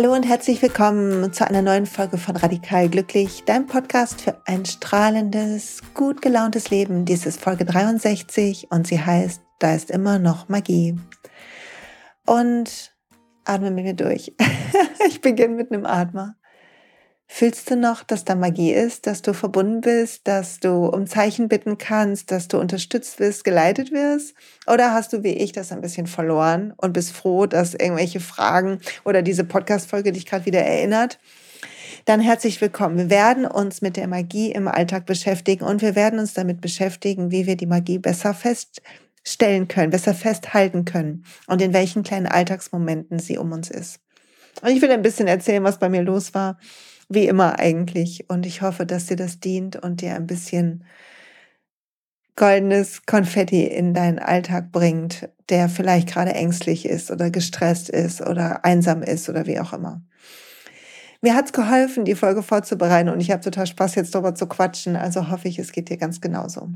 Hallo und herzlich willkommen zu einer neuen Folge von Radikal Glücklich, dein Podcast für ein strahlendes, gut gelauntes Leben. Dies ist Folge 63 und sie heißt, da ist immer noch Magie. Und atme mit mir durch. ich beginne mit einem Atmer. Fühlst du noch, dass da Magie ist, dass du verbunden bist, dass du um Zeichen bitten kannst, dass du unterstützt wirst, geleitet wirst? Oder hast du wie ich das ein bisschen verloren und bist froh, dass irgendwelche Fragen oder diese Podcast-Folge dich gerade wieder erinnert? Dann herzlich willkommen. Wir werden uns mit der Magie im Alltag beschäftigen und wir werden uns damit beschäftigen, wie wir die Magie besser feststellen können, besser festhalten können und in welchen kleinen Alltagsmomenten sie um uns ist. Und ich will ein bisschen erzählen, was bei mir los war wie immer eigentlich. Und ich hoffe, dass dir das dient und dir ein bisschen goldenes Konfetti in deinen Alltag bringt, der vielleicht gerade ängstlich ist oder gestresst ist oder einsam ist oder wie auch immer. Mir hat's geholfen, die Folge vorzubereiten und ich habe total Spaß, jetzt darüber zu quatschen. Also hoffe ich, es geht dir ganz genauso.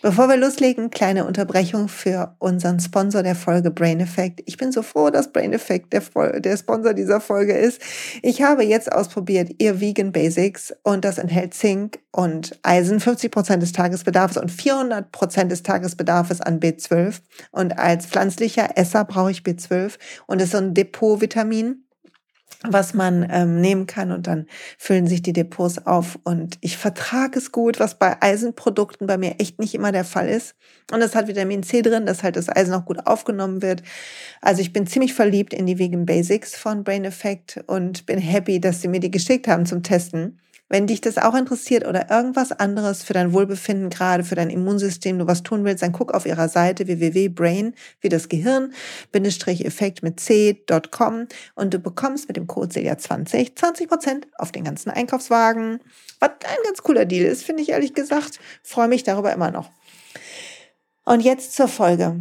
Bevor wir loslegen, kleine Unterbrechung für unseren Sponsor der Folge Brain Effect. Ich bin so froh, dass Brain Effect der, der Sponsor dieser Folge ist. Ich habe jetzt ausprobiert ihr Vegan Basics und das enthält Zink und Eisen, 50 Prozent des Tagesbedarfs und 400 Prozent des Tagesbedarfs an B12. Und als pflanzlicher Esser brauche ich B12 und ist so ein Depotvitamin was man ähm, nehmen kann und dann füllen sich die Depots auf und ich vertrage es gut, was bei Eisenprodukten bei mir echt nicht immer der Fall ist. Und es hat Vitamin C drin, dass halt das Eisen auch gut aufgenommen wird. Also ich bin ziemlich verliebt in die Vegan Basics von Brain Effect und bin happy, dass sie mir die geschickt haben zum Testen. Wenn dich das auch interessiert oder irgendwas anderes für dein Wohlbefinden, gerade für dein Immunsystem, du was tun willst, dann guck auf ihrer Seite www.brain, wie das Gehirn, Bindestrich Effekt mit c.com und du bekommst mit dem Code Celia20 20 auf den ganzen Einkaufswagen. Was ein ganz cooler Deal ist, finde ich ehrlich gesagt. Freue mich darüber immer noch. Und jetzt zur Folge.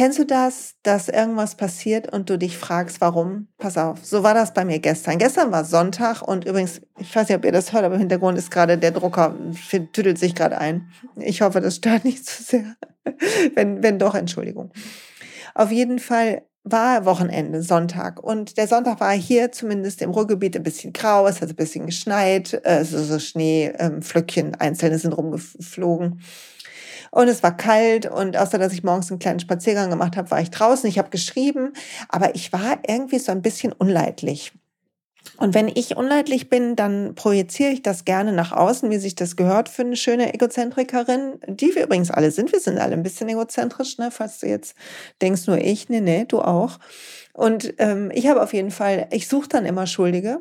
Kennst du das, dass irgendwas passiert und du dich fragst, warum? Pass auf, so war das bei mir gestern. Gestern war Sonntag und übrigens, ich weiß nicht, ob ihr das hört, aber im Hintergrund ist gerade der Drucker, tüdelt sich gerade ein. Ich hoffe, das stört nicht zu sehr. wenn, wenn doch, Entschuldigung. Auf jeden Fall war Wochenende, Sonntag. Und der Sonntag war hier zumindest im Ruhrgebiet ein bisschen grau, es hat ein bisschen geschneit, also so Schneeflöckchen ähm, einzelne sind rumgeflogen. Und es war kalt und außer dass ich morgens einen kleinen Spaziergang gemacht habe, war ich draußen. Ich habe geschrieben, aber ich war irgendwie so ein bisschen unleidlich. Und wenn ich unleidlich bin, dann projiziere ich das gerne nach außen, wie sich das gehört für eine schöne Egozentrikerin, die wir übrigens alle sind. Wir sind alle ein bisschen egozentrisch, ne? falls du jetzt denkst, nur ich, nee, nee, du auch. Und ähm, ich habe auf jeden Fall, ich suche dann immer Schuldige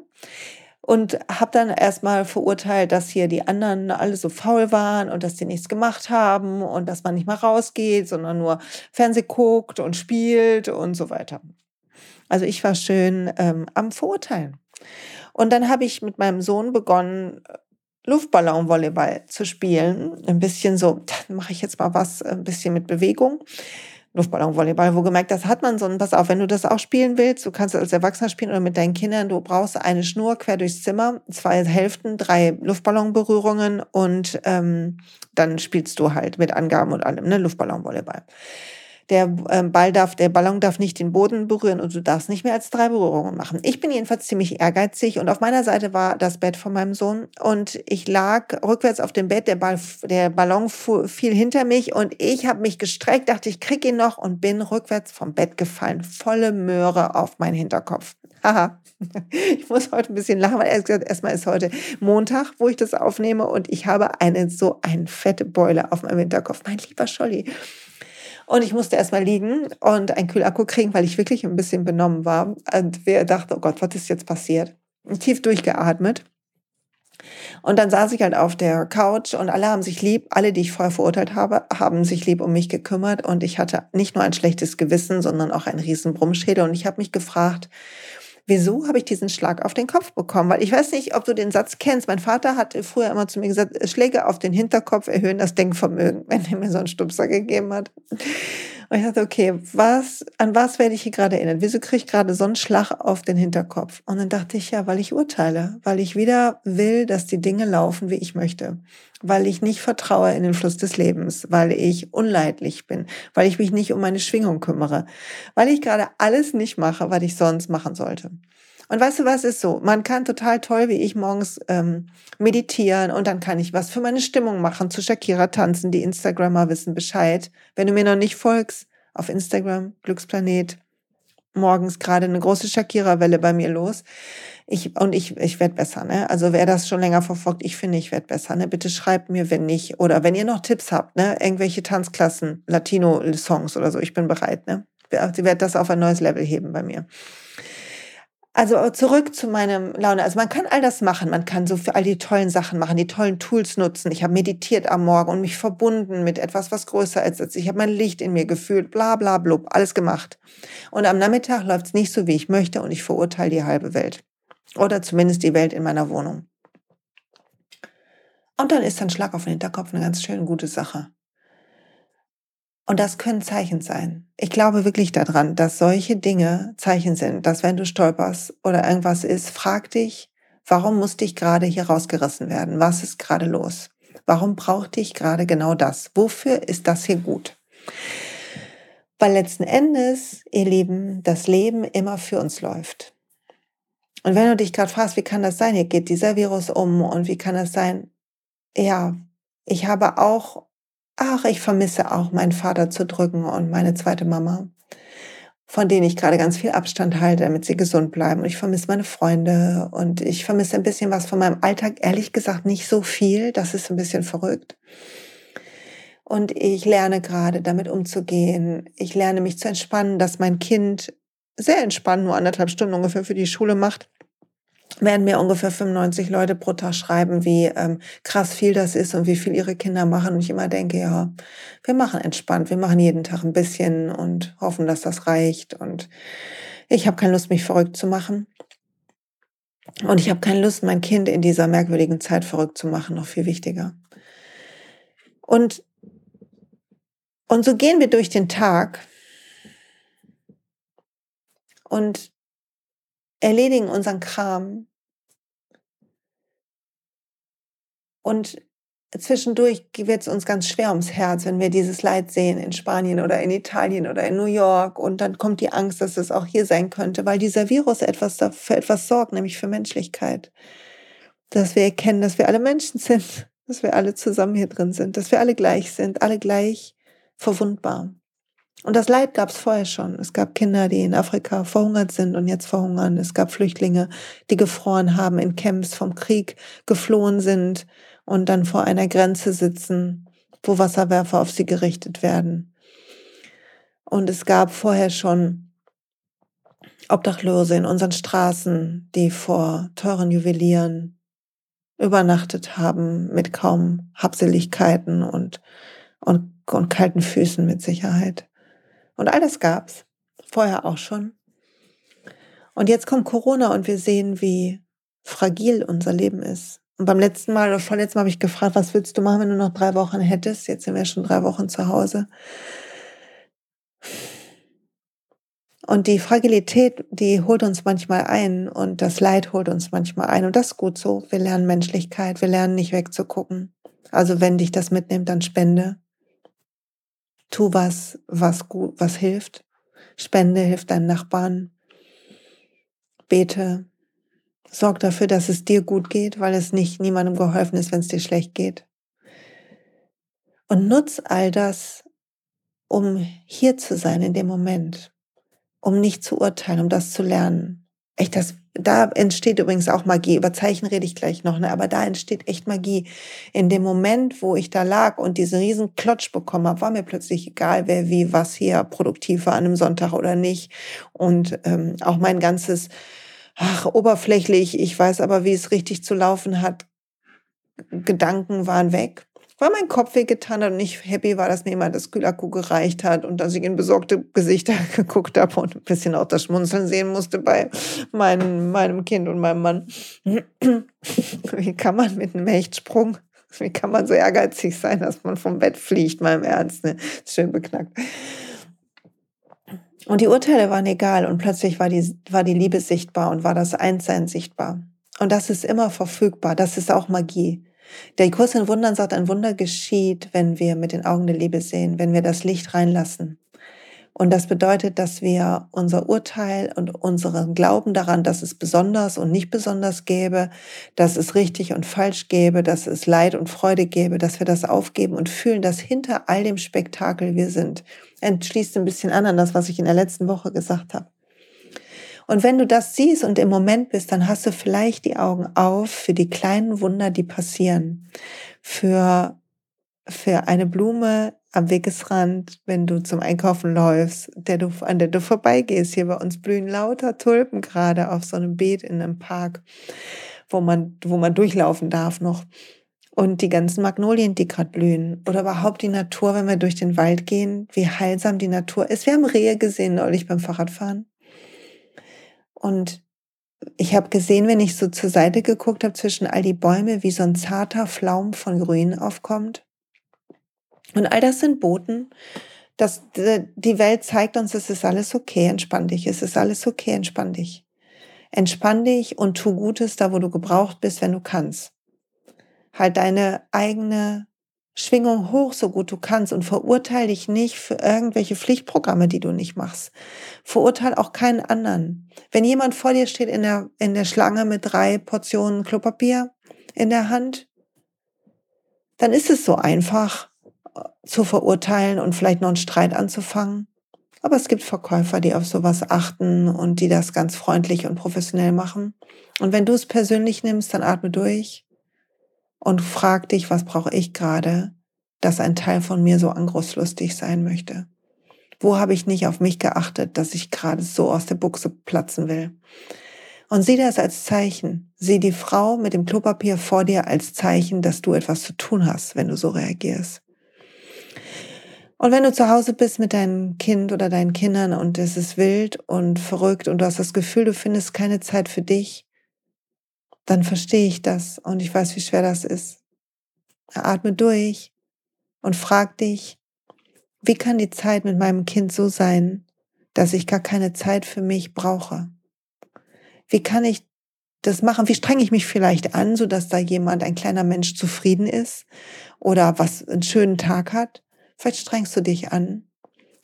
und habe dann erstmal verurteilt, dass hier die anderen alle so faul waren und dass die nichts gemacht haben und dass man nicht mal rausgeht, sondern nur Fernseh guckt und spielt und so weiter. Also ich war schön ähm, am Verurteilen. Und dann habe ich mit meinem Sohn begonnen, Luftballonvolleyball zu spielen. Ein bisschen so, dann mache ich jetzt mal was, ein bisschen mit Bewegung. Luftballonvolleyball, wo gemerkt, das hat man so, und pass auf, wenn du das auch spielen willst, du kannst als Erwachsener spielen oder mit deinen Kindern, du brauchst eine Schnur quer durchs Zimmer, zwei Hälften, drei Luftballonberührungen und ähm, dann spielst du halt mit Angaben und allem, ne, Luftballonvolleyball der ähm, Ball darf, der Ballon darf nicht den Boden berühren und du darfst nicht mehr als drei Berührungen machen. Ich bin jedenfalls ziemlich ehrgeizig und auf meiner Seite war das Bett von meinem Sohn und ich lag rückwärts auf dem Bett, der, Ball, der Ballon fiel hinter mich und ich habe mich gestreckt, dachte, ich krieg ihn noch und bin rückwärts vom Bett gefallen, volle Möhre auf meinen Hinterkopf. Haha. Ich muss heute ein bisschen lachen, weil gesagt, erstmal ist heute Montag, wo ich das aufnehme und ich habe eine so eine fette Beule auf meinem Hinterkopf. Mein lieber Scholli. Und ich musste erstmal liegen und einen Kühlakku kriegen, weil ich wirklich ein bisschen benommen war. Und wer dachte, oh Gott, was ist jetzt passiert? Tief durchgeatmet. Und dann saß ich halt auf der Couch und alle haben sich lieb, alle, die ich vorher verurteilt habe, haben sich lieb um mich gekümmert und ich hatte nicht nur ein schlechtes Gewissen, sondern auch einen riesen Brummschädel und ich habe mich gefragt, wieso habe ich diesen Schlag auf den Kopf bekommen? Weil ich weiß nicht, ob du den Satz kennst. Mein Vater hat früher immer zu mir gesagt, Schläge auf den Hinterkopf erhöhen das Denkvermögen, wenn er mir so einen Stupser gegeben hat. Und ich dachte, okay, was, an was werde ich hier gerade erinnert? Wieso kriege ich gerade so einen Schlag auf den Hinterkopf? Und dann dachte ich, ja, weil ich urteile, weil ich wieder will, dass die Dinge laufen, wie ich möchte, weil ich nicht vertraue in den Fluss des Lebens, weil ich unleidlich bin, weil ich mich nicht um meine Schwingung kümmere, weil ich gerade alles nicht mache, was ich sonst machen sollte. Und weißt du, was ist so? Man kann total toll, wie ich morgens ähm, meditieren und dann kann ich was für meine Stimmung machen, zu Shakira tanzen. Die Instagrammer wissen Bescheid. Wenn du mir noch nicht folgst, auf Instagram, Glücksplanet, morgens gerade eine große Shakira-Welle bei mir los. Ich, und ich, ich werde besser, ne? Also wer das schon länger verfolgt, ich finde, ich werde besser, ne? Bitte schreibt mir, wenn nicht. Oder wenn ihr noch Tipps habt, ne? Irgendwelche Tanzklassen, Latino-Songs oder so, ich bin bereit, ne? Sie wird das auf ein neues Level heben bei mir. Also zurück zu meinem Laune. Also man kann all das machen. Man kann so für all die tollen Sachen machen, die tollen Tools nutzen. Ich habe meditiert am Morgen und mich verbunden mit etwas, was größer ist ich. habe mein Licht in mir gefühlt, bla bla blub, alles gemacht. Und am Nachmittag läuft es nicht so, wie ich möchte und ich verurteile die halbe Welt. Oder zumindest die Welt in meiner Wohnung. Und dann ist ein Schlag auf den Hinterkopf eine ganz schön gute Sache. Und das können Zeichen sein. Ich glaube wirklich daran, dass solche Dinge Zeichen sind, dass wenn du stolperst oder irgendwas ist, frag dich, warum musste ich gerade hier rausgerissen werden? Was ist gerade los? Warum brauchte ich gerade genau das? Wofür ist das hier gut? Weil letzten Endes, ihr Lieben, das Leben immer für uns läuft. Und wenn du dich gerade fragst, wie kann das sein? Hier geht dieser Virus um und wie kann das sein? Ja, ich habe auch ach, ich vermisse auch meinen Vater zu drücken und meine zweite Mama, von denen ich gerade ganz viel Abstand halte, damit sie gesund bleiben. Und ich vermisse meine Freunde und ich vermisse ein bisschen was von meinem Alltag. Ehrlich gesagt nicht so viel. Das ist ein bisschen verrückt. Und ich lerne gerade damit umzugehen. Ich lerne mich zu entspannen, dass mein Kind sehr entspannt nur anderthalb Stunden ungefähr für die Schule macht werden mir ungefähr 95 Leute pro Tag schreiben, wie ähm, krass viel das ist und wie viel ihre Kinder machen. Und ich immer denke, ja, wir machen entspannt, wir machen jeden Tag ein bisschen und hoffen, dass das reicht. Und ich habe keine Lust, mich verrückt zu machen. Und ich habe keine Lust, mein Kind in dieser merkwürdigen Zeit verrückt zu machen, noch viel wichtiger. Und, und so gehen wir durch den Tag und erledigen unseren Kram und zwischendurch wird es uns ganz schwer ums Herz, wenn wir dieses Leid sehen in Spanien oder in Italien oder in New York und dann kommt die Angst, dass es auch hier sein könnte, weil dieser Virus etwas für etwas sorgt, nämlich für Menschlichkeit. Dass wir erkennen, dass wir alle Menschen sind, dass wir alle zusammen hier drin sind, dass wir alle gleich sind, alle gleich verwundbar. Und das Leid gab es vorher schon. Es gab Kinder, die in Afrika verhungert sind und jetzt verhungern. Es gab Flüchtlinge, die gefroren haben, in Camps vom Krieg geflohen sind und dann vor einer Grenze sitzen, wo Wasserwerfer auf sie gerichtet werden. Und es gab vorher schon Obdachlose in unseren Straßen, die vor teuren Juwelieren übernachtet haben mit kaum Habseligkeiten und, und, und kalten Füßen mit Sicherheit. Und all das gab's vorher auch schon. Und jetzt kommt Corona und wir sehen, wie fragil unser Leben ist. Und beim letzten Mal oder vorletzten Mal habe ich gefragt, was willst du machen, wenn du noch drei Wochen hättest? Jetzt sind wir schon drei Wochen zu Hause. Und die Fragilität, die holt uns manchmal ein und das Leid holt uns manchmal ein. Und das ist gut so. Wir lernen Menschlichkeit, wir lernen nicht wegzugucken. Also wenn dich das mitnimmt, dann spende. Tu was, was gut, was hilft. Spende, hilft deinen Nachbarn. Bete. Sorg dafür, dass es dir gut geht, weil es nicht niemandem geholfen ist, wenn es dir schlecht geht. Und nutz all das, um hier zu sein in dem Moment, um nicht zu urteilen, um das zu lernen. Echt, das da entsteht übrigens auch Magie. Über Zeichen rede ich gleich noch, ne? aber da entsteht echt Magie. In dem Moment, wo ich da lag und diesen riesen Klotsch bekommen habe, war mir plötzlich egal, wer wie was hier produktiv war an einem Sonntag oder nicht. Und ähm, auch mein ganzes, ach, oberflächlich, ich weiß aber, wie es richtig zu laufen hat, Gedanken waren weg weil mein Kopf wehgetan hat und ich happy war, dass mir jemand das Kühlakku gereicht hat und dass ich in besorgte Gesichter geguckt habe und ein bisschen auch das Schmunzeln sehen musste bei meinem, meinem Kind und meinem Mann. Wie kann man mit einem Hechtsprung, wie kann man so ehrgeizig sein, dass man vom Bett fliegt, im Ernst, ne? Schön beknackt. Und die Urteile waren egal und plötzlich war die, war die Liebe sichtbar und war das Einssein sichtbar. Und das ist immer verfügbar, das ist auch Magie. Der Kurs in Wundern sagt, ein Wunder geschieht, wenn wir mit den Augen der Liebe sehen, wenn wir das Licht reinlassen. Und das bedeutet, dass wir unser Urteil und unseren Glauben daran, dass es besonders und nicht besonders gäbe, dass es richtig und falsch gäbe, dass es Leid und Freude gäbe, dass wir das aufgeben und fühlen, dass hinter all dem Spektakel wir sind. Entschließt ein bisschen an an das, was ich in der letzten Woche gesagt habe. Und wenn du das siehst und im Moment bist, dann hast du vielleicht die Augen auf für die kleinen Wunder, die passieren. Für, für eine Blume am Wegesrand, wenn du zum Einkaufen läufst, der du, an der du vorbeigehst. Hier bei uns blühen lauter Tulpen gerade auf so einem Beet in einem Park, wo man, wo man durchlaufen darf noch. Und die ganzen Magnolien, die gerade blühen. Oder überhaupt die Natur, wenn wir durch den Wald gehen, wie heilsam die Natur ist. Wir haben Rehe gesehen neulich beim Fahrradfahren. Und ich habe gesehen, wenn ich so zur Seite geguckt habe zwischen all die Bäume, wie so ein zarter Flaum von Grün aufkommt. Und all das sind Boten, dass die Welt zeigt uns, es ist alles okay, entspann dich, es ist alles okay, entspann dich. Entspann dich und tu Gutes da, wo du gebraucht bist, wenn du kannst. Halt deine eigene Schwingung hoch, so gut du kannst und verurteile dich nicht für irgendwelche Pflichtprogramme, die du nicht machst. Verurteile auch keinen anderen. Wenn jemand vor dir steht in der, in der Schlange mit drei Portionen Klopapier in der Hand, dann ist es so einfach, zu verurteilen und vielleicht noch einen Streit anzufangen. Aber es gibt Verkäufer, die auf sowas achten und die das ganz freundlich und professionell machen. Und wenn du es persönlich nimmst, dann atme durch und frag dich, was brauche ich gerade, dass ein Teil von mir so angriffslustig sein möchte. Wo habe ich nicht auf mich geachtet, dass ich gerade so aus der Buchse platzen will? Und sieh das als Zeichen. Sieh die Frau mit dem Klopapier vor dir als Zeichen, dass du etwas zu tun hast, wenn du so reagierst. Und wenn du zu Hause bist mit deinem Kind oder deinen Kindern und es ist wild und verrückt und du hast das Gefühl, du findest keine Zeit für dich, dann verstehe ich das und ich weiß, wie schwer das ist. Atme durch und frag dich, wie kann die Zeit mit meinem Kind so sein, dass ich gar keine Zeit für mich brauche? Wie kann ich das machen? Wie strenge ich mich vielleicht an, so dass da jemand, ein kleiner Mensch zufrieden ist oder was einen schönen Tag hat? Vielleicht strengst du dich an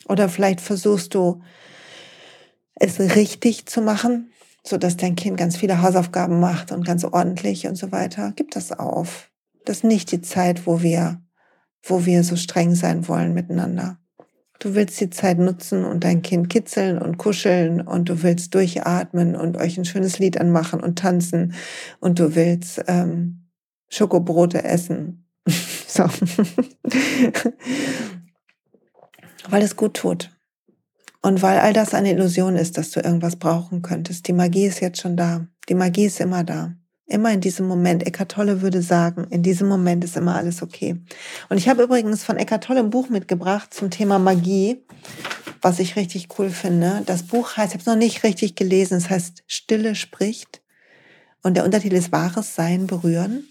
oder vielleicht versuchst du es richtig zu machen, so dass dein Kind ganz viele Hausaufgaben macht und ganz ordentlich und so weiter. Gib das auf. Das ist nicht die Zeit, wo wir, wo wir so streng sein wollen miteinander. Du willst die Zeit nutzen und dein Kind kitzeln und kuscheln und du willst durchatmen und euch ein schönes Lied anmachen und tanzen und du willst ähm, Schokobrote essen. so. weil es gut tut. Und weil all das eine Illusion ist, dass du irgendwas brauchen könntest. Die Magie ist jetzt schon da. Die Magie ist immer da. Immer in diesem Moment. Eckart Tolle würde sagen, in diesem Moment ist immer alles okay. Und ich habe übrigens von Eckart Tolle ein Buch mitgebracht zum Thema Magie, was ich richtig cool finde. Das Buch heißt, ich habe es noch nicht richtig gelesen, es heißt Stille spricht. Und der Untertitel ist Wahres Sein berühren.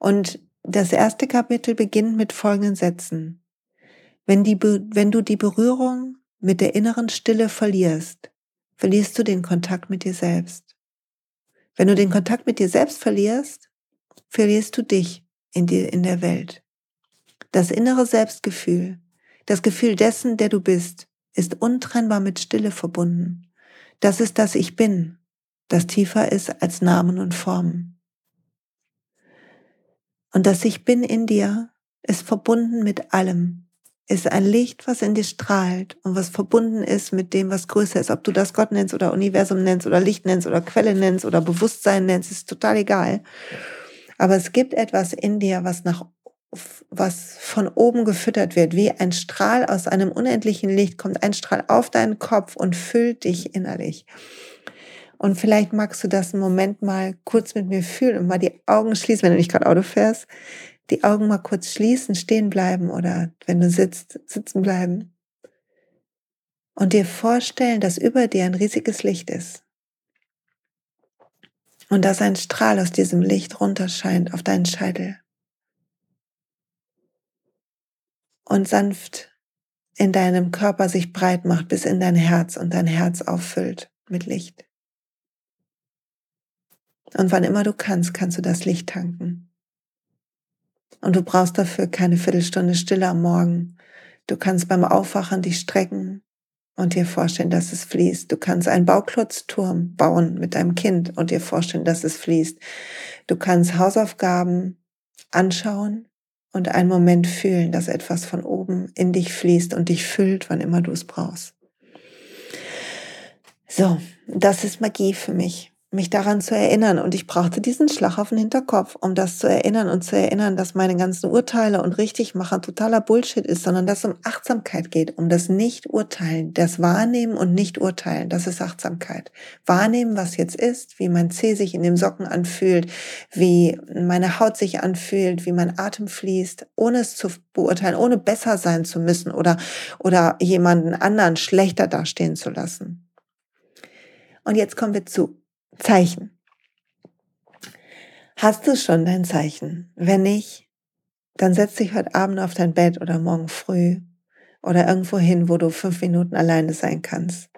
Und das erste Kapitel beginnt mit folgenden Sätzen. Wenn, die, wenn du die Berührung mit der inneren Stille verlierst, verlierst du den Kontakt mit dir selbst. Wenn du den Kontakt mit dir selbst verlierst, verlierst du dich in, die, in der Welt. Das innere Selbstgefühl, das Gefühl dessen, der du bist, ist untrennbar mit Stille verbunden. Das ist das Ich bin, das tiefer ist als Namen und Formen. Und das Ich bin in dir ist verbunden mit allem, ist ein Licht, was in dir strahlt und was verbunden ist mit dem, was größer ist. Ob du das Gott nennst oder Universum nennst oder Licht nennst oder Quelle nennst oder Bewusstsein nennst, ist total egal. Aber es gibt etwas in dir, was nach was von oben gefüttert wird, wie ein Strahl aus einem unendlichen Licht kommt ein Strahl auf deinen Kopf und füllt dich innerlich. Und vielleicht magst du das einen Moment mal kurz mit mir fühlen und mal die Augen schließen, wenn du nicht gerade Auto fährst, die Augen mal kurz schließen, stehen bleiben oder wenn du sitzt, sitzen bleiben. Und dir vorstellen, dass über dir ein riesiges Licht ist. Und dass ein Strahl aus diesem Licht runterscheint auf deinen Scheitel. Und sanft in deinem Körper sich breit macht bis in dein Herz und dein Herz auffüllt mit Licht. Und wann immer du kannst, kannst du das Licht tanken. Und du brauchst dafür keine Viertelstunde Stille am Morgen. Du kannst beim Aufwachen dich strecken und dir vorstellen, dass es fließt. Du kannst einen Bauklotzturm bauen mit deinem Kind und dir vorstellen, dass es fließt. Du kannst Hausaufgaben anschauen und einen Moment fühlen, dass etwas von oben in dich fließt und dich füllt, wann immer du es brauchst. So, das ist Magie für mich mich daran zu erinnern. Und ich brauchte diesen Schlag auf den Hinterkopf, um das zu erinnern und zu erinnern, dass meine ganzen Urteile und Richtigmacher totaler Bullshit ist, sondern dass es um Achtsamkeit geht, um das Nicht-Urteilen, das Wahrnehmen und Nicht-Urteilen. Das ist Achtsamkeit. Wahrnehmen, was jetzt ist, wie mein Zeh sich in dem Socken anfühlt, wie meine Haut sich anfühlt, wie mein Atem fließt, ohne es zu beurteilen, ohne besser sein zu müssen oder, oder jemanden anderen schlechter dastehen zu lassen. Und jetzt kommen wir zu Zeichen. Hast du schon dein Zeichen? Wenn nicht, dann setz dich heute Abend auf dein Bett oder morgen früh oder irgendwo hin, wo du fünf Minuten alleine sein kannst.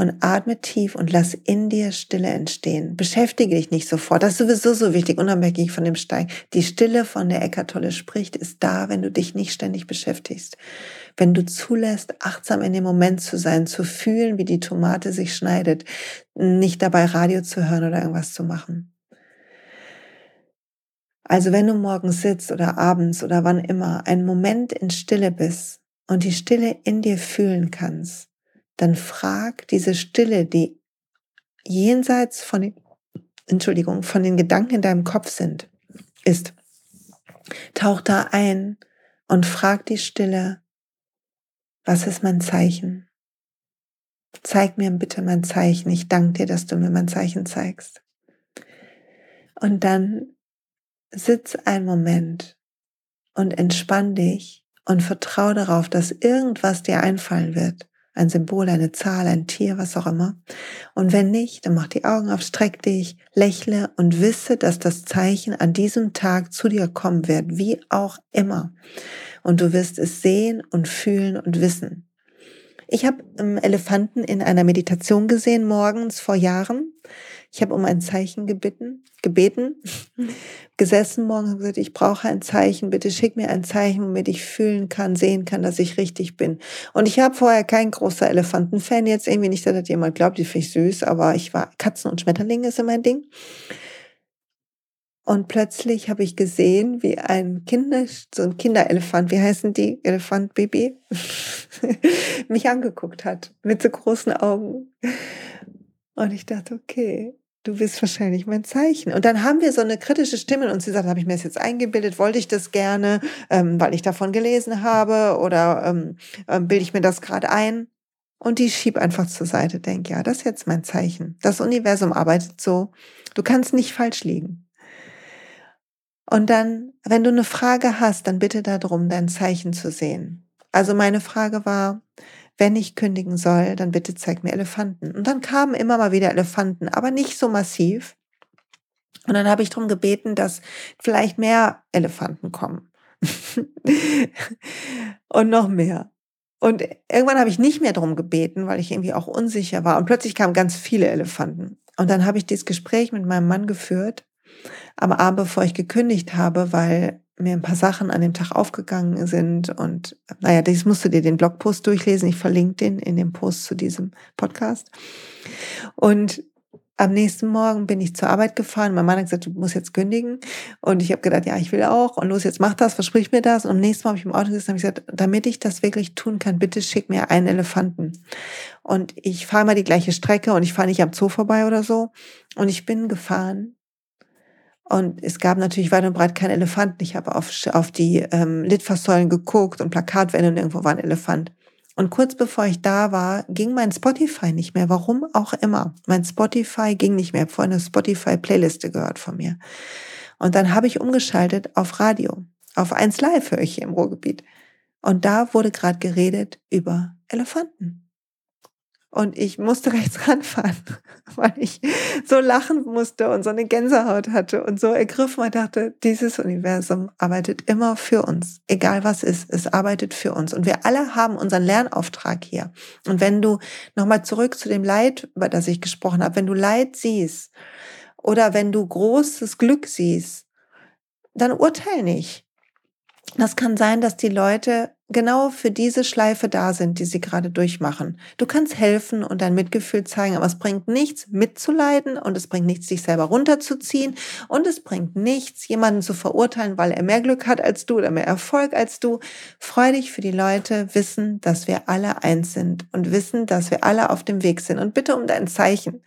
Und atme tief und lass in dir Stille entstehen. Beschäftige dich nicht sofort. Das ist sowieso so wichtig, unabhängig von dem Stein. Die Stille, von der Eckart Tolle spricht, ist da, wenn du dich nicht ständig beschäftigst. Wenn du zulässt, achtsam in dem Moment zu sein, zu fühlen, wie die Tomate sich schneidet, nicht dabei Radio zu hören oder irgendwas zu machen. Also wenn du morgens sitzt oder abends oder wann immer einen Moment in Stille bist und die Stille in dir fühlen kannst, dann frag diese Stille, die jenseits von Entschuldigung, von den Gedanken in deinem Kopf sind, ist, tauch da ein und frag die Stille, was ist mein Zeichen? Zeig mir bitte mein Zeichen. Ich danke dir, dass du mir mein Zeichen zeigst. Und dann sitz einen Moment und entspann dich und vertraue darauf, dass irgendwas dir einfallen wird. Ein Symbol, eine Zahl, ein Tier, was auch immer. Und wenn nicht, dann mach die Augen auf, streck dich, lächle und wisse, dass das Zeichen an diesem Tag zu dir kommen wird, wie auch immer. Und du wirst es sehen und fühlen und wissen. Ich habe Elefanten in einer Meditation gesehen morgens vor Jahren. Ich habe um ein Zeichen gebeten, gebeten, gesessen morgens und gesagt, ich brauche ein Zeichen, bitte schick mir ein Zeichen, womit ich fühlen kann, sehen kann, dass ich richtig bin. Und ich habe vorher kein großer Elefantenfan, jetzt irgendwie nicht, dass das jemand glaubt, die finde ich süß, aber ich war, Katzen und Schmetterlinge ist immer mein Ding. Und plötzlich habe ich gesehen, wie ein Kinder, so ein Kinderelefant, wie heißen die? Elefantbaby, mich angeguckt hat mit so großen Augen. Und ich dachte, okay, du bist wahrscheinlich mein Zeichen. Und dann haben wir so eine kritische Stimme und sie sagt, habe ich mir das jetzt eingebildet, wollte ich das gerne, ähm, weil ich davon gelesen habe oder ähm, ähm, bilde ich mir das gerade ein? Und die schieb einfach zur Seite, denk, ja, das ist jetzt mein Zeichen. Das Universum arbeitet so. Du kannst nicht falsch liegen. Und dann, wenn du eine Frage hast, dann bitte darum, dein Zeichen zu sehen. Also meine Frage war, wenn ich kündigen soll, dann bitte zeig mir Elefanten. Und dann kamen immer mal wieder Elefanten, aber nicht so massiv. Und dann habe ich darum gebeten, dass vielleicht mehr Elefanten kommen. und noch mehr. Und irgendwann habe ich nicht mehr darum gebeten, weil ich irgendwie auch unsicher war. Und plötzlich kamen ganz viele Elefanten. Und dann habe ich dieses Gespräch mit meinem Mann geführt am Abend, bevor ich gekündigt habe, weil mir ein paar Sachen an dem Tag aufgegangen sind. Und naja, das musst du dir den Blogpost durchlesen. Ich verlinke den in dem Post zu diesem Podcast. Und am nächsten Morgen bin ich zur Arbeit gefahren. Mein Mann hat gesagt, du musst jetzt kündigen. Und ich habe gedacht, ja, ich will auch. Und los, jetzt mach das, versprich mir das. Und am nächsten Mal habe ich im Auto gesessen und gesagt, damit ich das wirklich tun kann, bitte schick mir einen Elefanten. Und ich fahre mal die gleiche Strecke und ich fahre nicht am Zoo vorbei oder so. Und ich bin gefahren und es gab natürlich weit und breit keinen Elefanten. Ich habe auf, auf die ähm, Litfaßsäulen geguckt und Plakatwände und irgendwo war ein Elefant. Und kurz bevor ich da war, ging mein Spotify nicht mehr. Warum auch immer. Mein Spotify ging nicht mehr. Ich habe vorhin eine Spotify-Playliste gehört von mir. Und dann habe ich umgeschaltet auf Radio. Auf 1 Live höre ich hier im Ruhrgebiet. Und da wurde gerade geredet über Elefanten. Und ich musste rechts ranfahren, weil ich so lachen musste und so eine Gänsehaut hatte und so ergriffen und dachte, dieses Universum arbeitet immer für uns. Egal was ist, es arbeitet für uns. Und wir alle haben unseren Lernauftrag hier. Und wenn du nochmal zurück zu dem Leid, über das ich gesprochen habe, wenn du Leid siehst oder wenn du großes Glück siehst, dann urteil nicht Das kann sein, dass die Leute genau für diese Schleife da sind, die sie gerade durchmachen. Du kannst helfen und dein Mitgefühl zeigen, aber es bringt nichts, mitzuleiden und es bringt nichts, sich selber runterzuziehen und es bringt nichts, jemanden zu verurteilen, weil er mehr Glück hat als du oder mehr Erfolg als du. Freu dich für die Leute, wissen, dass wir alle eins sind und wissen, dass wir alle auf dem Weg sind und bitte um dein Zeichen.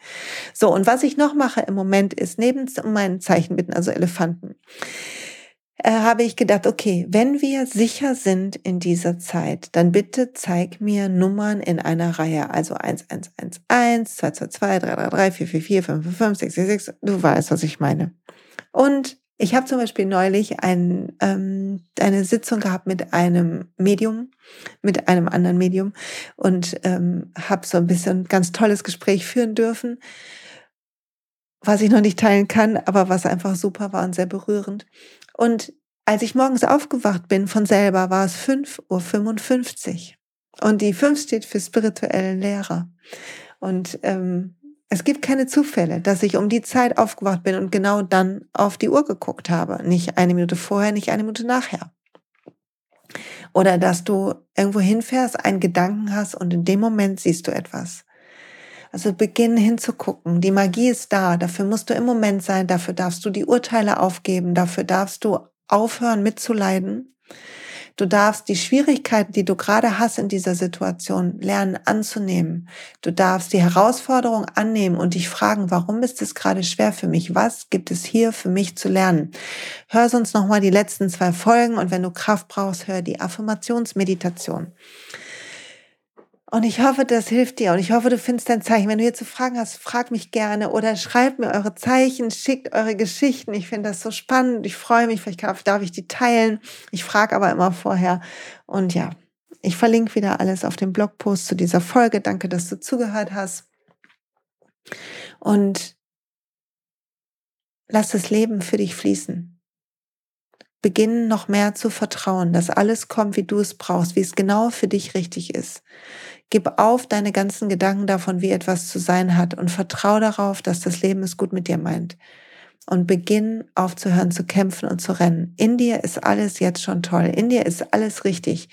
So, und was ich noch mache im Moment ist, neben meinen Zeichen bitten, also Elefanten, äh, habe ich gedacht, okay, wenn wir sicher sind in dieser Zeit, dann bitte zeig mir Nummern in einer Reihe. Also 1111, 222, 333, 444, 555, 666. Du weißt, was ich meine. Und ich habe zum Beispiel neulich ein, ähm, eine Sitzung gehabt mit einem Medium, mit einem anderen Medium und ähm, habe so ein bisschen ganz tolles Gespräch führen dürfen, was ich noch nicht teilen kann, aber was einfach super war und sehr berührend. Und als ich morgens aufgewacht bin von selber, war es 5.55 Uhr. Und die 5 steht für spirituellen Lehrer. Und ähm, es gibt keine Zufälle, dass ich um die Zeit aufgewacht bin und genau dann auf die Uhr geguckt habe. Nicht eine Minute vorher, nicht eine Minute nachher. Oder dass du irgendwo hinfährst, einen Gedanken hast und in dem Moment siehst du etwas. Also beginn hinzugucken. Die Magie ist da. Dafür musst du im Moment sein. Dafür darfst du die Urteile aufgeben. Dafür darfst du aufhören mitzuleiden. Du darfst die Schwierigkeiten, die du gerade hast in dieser Situation, lernen anzunehmen. Du darfst die Herausforderung annehmen und dich fragen, warum ist es gerade schwer für mich? Was gibt es hier für mich zu lernen? Hör sonst nochmal die letzten zwei Folgen und wenn du Kraft brauchst, hör die Affirmationsmeditation. Und ich hoffe, das hilft dir. Und ich hoffe, du findest dein Zeichen. Wenn du hierzu Fragen hast, frag mich gerne oder schreibt mir eure Zeichen, schickt eure Geschichten. Ich finde das so spannend. Ich freue mich. Vielleicht darf ich die teilen. Ich frage aber immer vorher. Und ja, ich verlinke wieder alles auf dem Blogpost zu dieser Folge. Danke, dass du zugehört hast. Und lass das Leben für dich fließen. Beginn noch mehr zu vertrauen, dass alles kommt, wie du es brauchst, wie es genau für dich richtig ist. Gib auf deine ganzen Gedanken davon, wie etwas zu sein hat und vertraue darauf, dass das Leben es gut mit dir meint. Und beginn aufzuhören zu kämpfen und zu rennen. In dir ist alles jetzt schon toll. In dir ist alles richtig.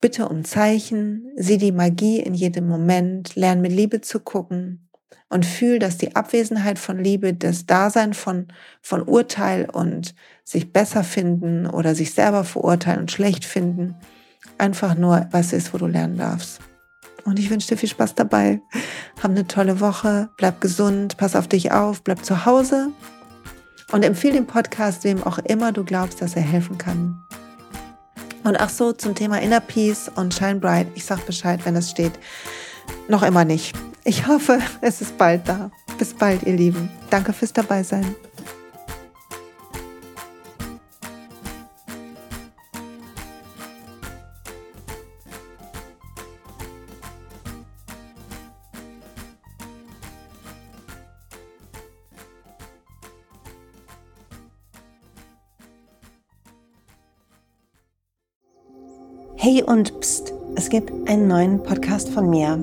Bitte um Zeichen, sieh die Magie in jedem Moment, lern mit Liebe zu gucken und fühl, dass die Abwesenheit von Liebe, das Dasein von, von Urteil und sich besser finden oder sich selber verurteilen und schlecht finden, einfach nur was ist, wo du lernen darfst. Und ich wünsche dir viel Spaß dabei. Hab eine tolle Woche, bleib gesund, pass auf dich auf, bleib zu Hause und empfehle den Podcast wem auch immer du glaubst, dass er helfen kann. Und ach so, zum Thema Inner Peace und Shine Bright, ich sag Bescheid, wenn es steht. Noch immer nicht. Ich hoffe, es ist bald da. Bis bald, ihr Lieben. Danke fürs Dabeisein. Hey und pst, es gibt einen neuen Podcast von mir,